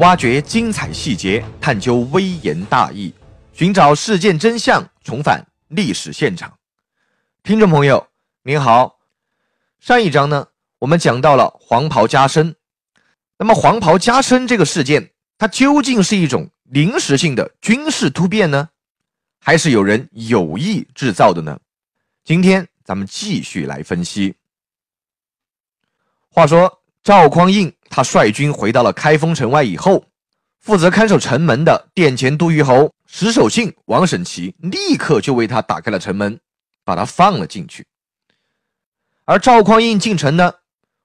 挖掘精彩细节，探究微言大义，寻找事件真相，重返历史现场。听众朋友，您好。上一章呢，我们讲到了黄袍加身。那么，黄袍加身这个事件，它究竟是一种临时性的军事突变呢，还是有人有意制造的呢？今天咱们继续来分析。话说赵匡胤他率军回到了开封城外以后，负责看守城门的殿前都虞侯石守信、王审琦立刻就为他打开了城门，把他放了进去。而赵匡胤进城呢，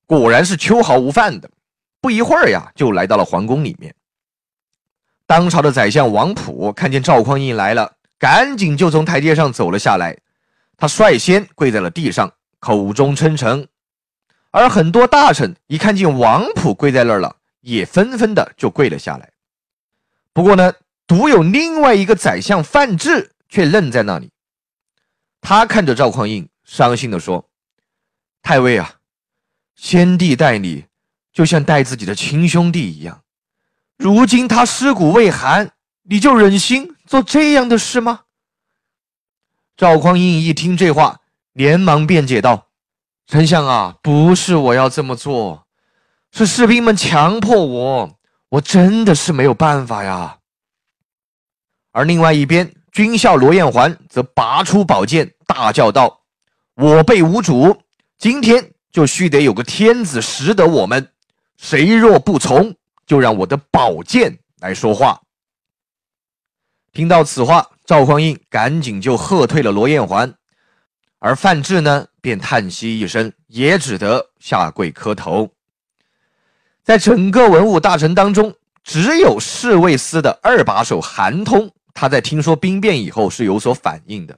果然是秋毫无犯的，不一会儿呀，就来到了皇宫里面。当朝的宰相王普看见赵匡胤来了，赶紧就从台阶上走了下来，他率先跪在了地上，口中称臣。而很多大臣一看见王普跪在那儿了，也纷纷的就跪了下来。不过呢，独有另外一个宰相范质却愣在那里。他看着赵匡胤，伤心的说：“太尉啊，先帝待你就像待自己的亲兄弟一样，如今他尸骨未寒，你就忍心做这样的事吗？”赵匡胤一听这话，连忙辩解道。丞相啊，不是我要这么做，是士兵们强迫我，我真的是没有办法呀。而另外一边，军校罗彦环则拔出宝剑，大叫道：“我辈无主，今天就须得有个天子识得我们，谁若不从，就让我的宝剑来说话。”听到此话，赵匡胤赶紧就喝退了罗彦环。而范质呢，便叹息一声，也只得下跪磕头。在整个文武大臣当中，只有侍卫司的二把手韩通，他在听说兵变以后是有所反应的。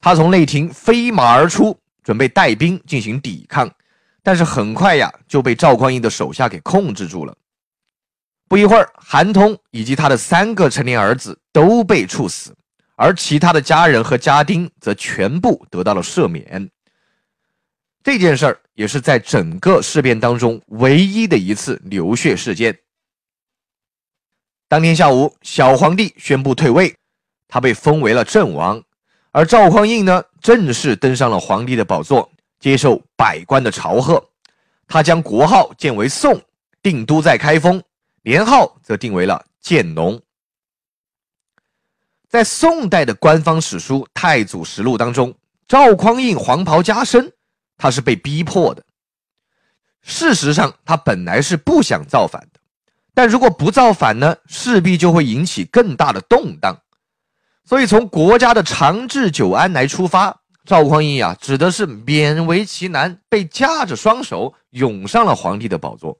他从内廷飞马而出，准备带兵进行抵抗，但是很快呀，就被赵匡胤的手下给控制住了。不一会儿，韩通以及他的三个成年儿子都被处死。而其他的家人和家丁则全部得到了赦免。这件事儿也是在整个事变当中唯一的一次流血事件。当天下午，小皇帝宣布退位，他被封为了郑王，而赵匡胤呢，正式登上了皇帝的宝座，接受百官的朝贺。他将国号建为宋，定都在开封，年号则定为了建隆。在宋代的官方史书《太祖实录》当中，赵匡胤黄袍加身，他是被逼迫的。事实上，他本来是不想造反的，但如果不造反呢，势必就会引起更大的动荡。所以，从国家的长治久安来出发，赵匡胤呀，指的是勉为其难，被架着双手涌上了皇帝的宝座。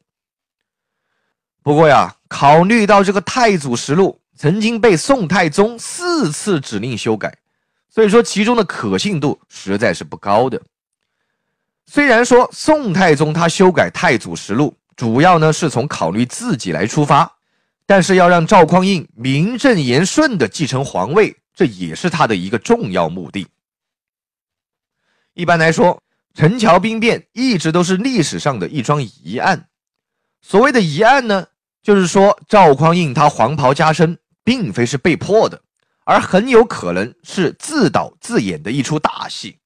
不过呀，考虑到这个《太祖实录》。曾经被宋太宗四次指令修改，所以说其中的可信度实在是不高的。虽然说宋太宗他修改《太祖实录》，主要呢是从考虑自己来出发，但是要让赵匡胤名正言顺的继承皇位，这也是他的一个重要目的。一般来说，陈桥兵变一直都是历史上的一桩疑案。所谓的疑案呢，就是说赵匡胤他黄袍加身。并非是被迫的，而很有可能是自导自演的一出大戏。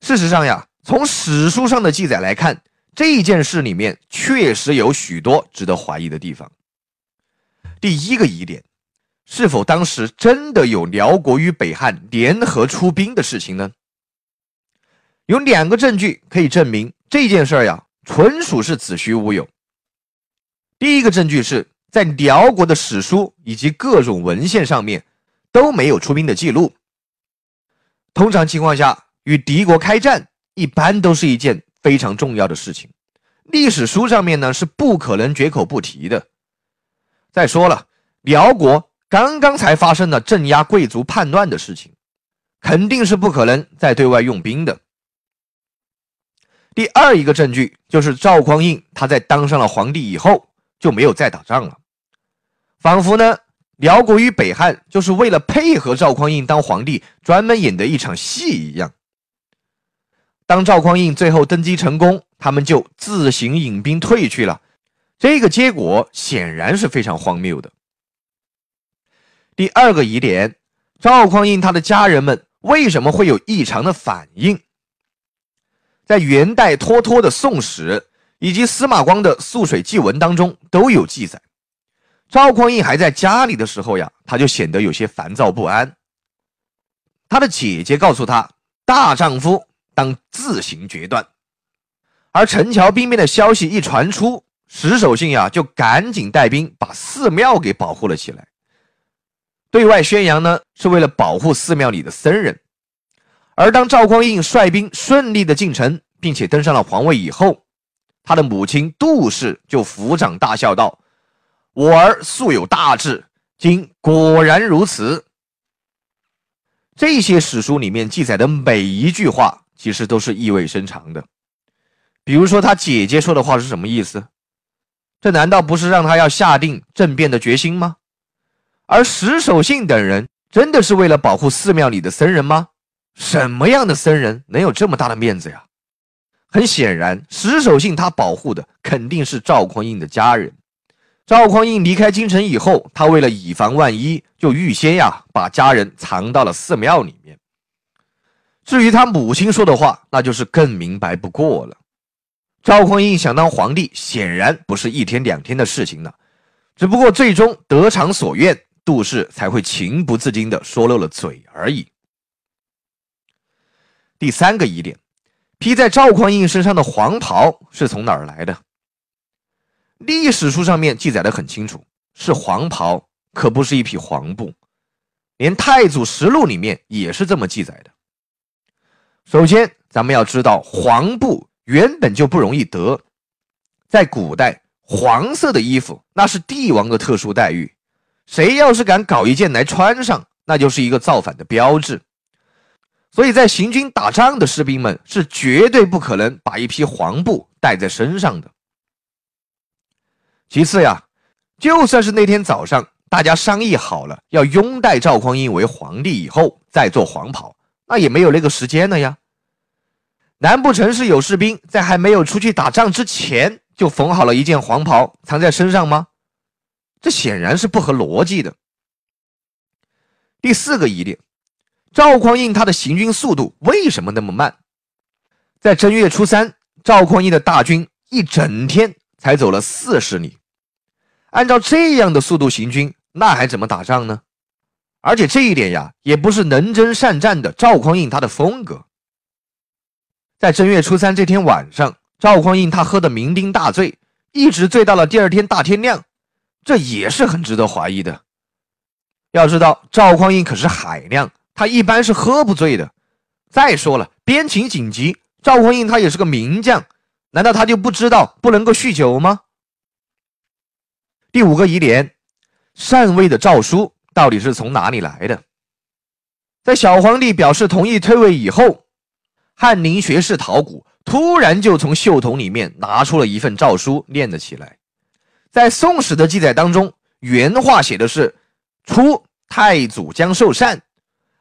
事实上呀，从史书上的记载来看，这件事里面确实有许多值得怀疑的地方。第一个疑点，是否当时真的有辽国与北汉联合出兵的事情呢？有两个证据可以证明这件事呀，纯属是子虚乌有。第一个证据是。在辽国的史书以及各种文献上面都没有出兵的记录。通常情况下，与敌国开战一般都是一件非常重要的事情，历史书上面呢是不可能绝口不提的。再说了，辽国刚刚才发生了镇压贵族叛乱的事情，肯定是不可能再对外用兵的。第二一个证据就是赵匡胤他在当上了皇帝以后就没有再打仗了。仿佛呢，辽国与北汉就是为了配合赵匡胤当皇帝，专门演的一场戏一样。当赵匡胤最后登基成功，他们就自行引兵退去了，这个结果显然是非常荒谬的。第二个疑点，赵匡胤他的家人们为什么会有异常的反应？在元代脱脱的《宋史》以及司马光的《素水记文》当中都有记载。赵匡胤还在家里的时候呀，他就显得有些烦躁不安。他的姐姐告诉他：“大丈夫当自行决断。”而陈桥兵变的消息一传出，石守信呀就赶紧带兵把寺庙给保护了起来。对外宣扬呢，是为了保护寺庙里的僧人。而当赵匡胤率兵顺利的进城，并且登上了皇位以后，他的母亲杜氏就抚掌大笑道：“我儿素有大志，今果然如此。”这些史书里面记载的每一句话，其实都是意味深长的。比如说，他姐姐说的话是什么意思？这难道不是让他要下定政变的决心吗？而石守信等人真的是为了保护寺庙里的僧人吗？什么样的僧人能有这么大的面子呀？很显然，石守信他保护的肯定是赵匡胤的家人。赵匡胤离开京城以后，他为了以防万一，就预先呀把家人藏到了寺庙里面。至于他母亲说的话，那就是更明白不过了。赵匡胤想当皇帝，显然不是一天两天的事情了。只不过最终得偿所愿，杜氏才会情不自禁地说漏了嘴而已。第三个疑点，披在赵匡胤身上的黄袍是从哪儿来的？历史书上面记载的很清楚，是黄袍，可不是一匹黄布。连《太祖实录》里面也是这么记载的。首先，咱们要知道黄布。原本就不容易得，在古代，黄色的衣服那是帝王的特殊待遇，谁要是敢搞一件来穿上，那就是一个造反的标志。所以在行军打仗的士兵们是绝对不可能把一匹黄布带在身上的。其次呀，就算是那天早上大家商议好了要拥戴赵匡胤为皇帝以后再做黄袍，那也没有那个时间了呀。难不成是有士兵在还没有出去打仗之前就缝好了一件黄袍藏在身上吗？这显然是不合逻辑的。第四个疑点，赵匡胤他的行军速度为什么那么慢？在正月初三，赵匡胤的大军一整天才走了四十里，按照这样的速度行军，那还怎么打仗呢？而且这一点呀，也不是能征善战的赵匡胤他的风格。在正月初三这天晚上，赵匡胤他喝得酩酊大醉，一直醉到了第二天大天亮，这也是很值得怀疑的。要知道，赵匡胤可是海量，他一般是喝不醉的。再说了，边情紧急，赵匡胤他也是个名将，难道他就不知道不能够酗酒吗？第五个疑点，禅位的诏书到底是从哪里来的？在小皇帝表示同意退位以后。翰林学士陶谷突然就从袖筒里面拿出了一份诏书，念了起来。在《宋史》的记载当中，原话写的是：“初，太祖将受禅，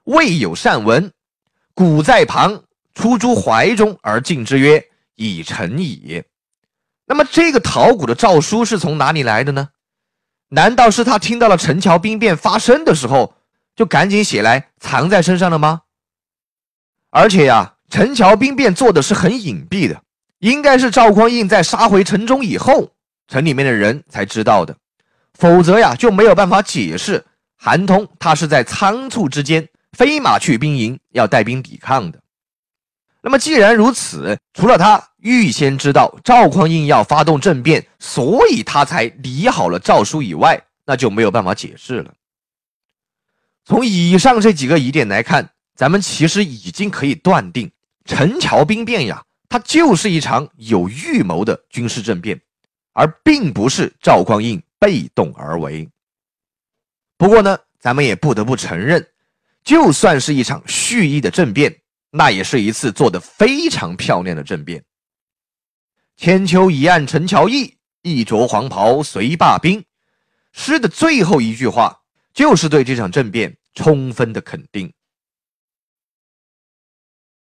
未有善文，古在旁，出诸怀中而进之曰：‘已成矣。’”那么，这个陶谷的诏书是从哪里来的呢？难道是他听到了陈桥兵变发生的时候，就赶紧写来藏在身上了吗？而且呀。陈桥兵变做的是很隐蔽的，应该是赵匡胤在杀回城中以后，城里面的人才知道的，否则呀就没有办法解释韩通他是在仓促之间飞马去兵营要带兵抵抗的。那么既然如此，除了他预先知道赵匡胤要发动政变，所以他才拟好了诏书以外，那就没有办法解释了。从以上这几个疑点来看，咱们其实已经可以断定。陈桥兵变呀，它就是一场有预谋的军事政变，而并不是赵匡胤被动而为。不过呢，咱们也不得不承认，就算是一场蓄意的政变，那也是一次做得非常漂亮的政变。千秋一案陈桥驿，一着黄袍随罢兵。诗的最后一句话，就是对这场政变充分的肯定。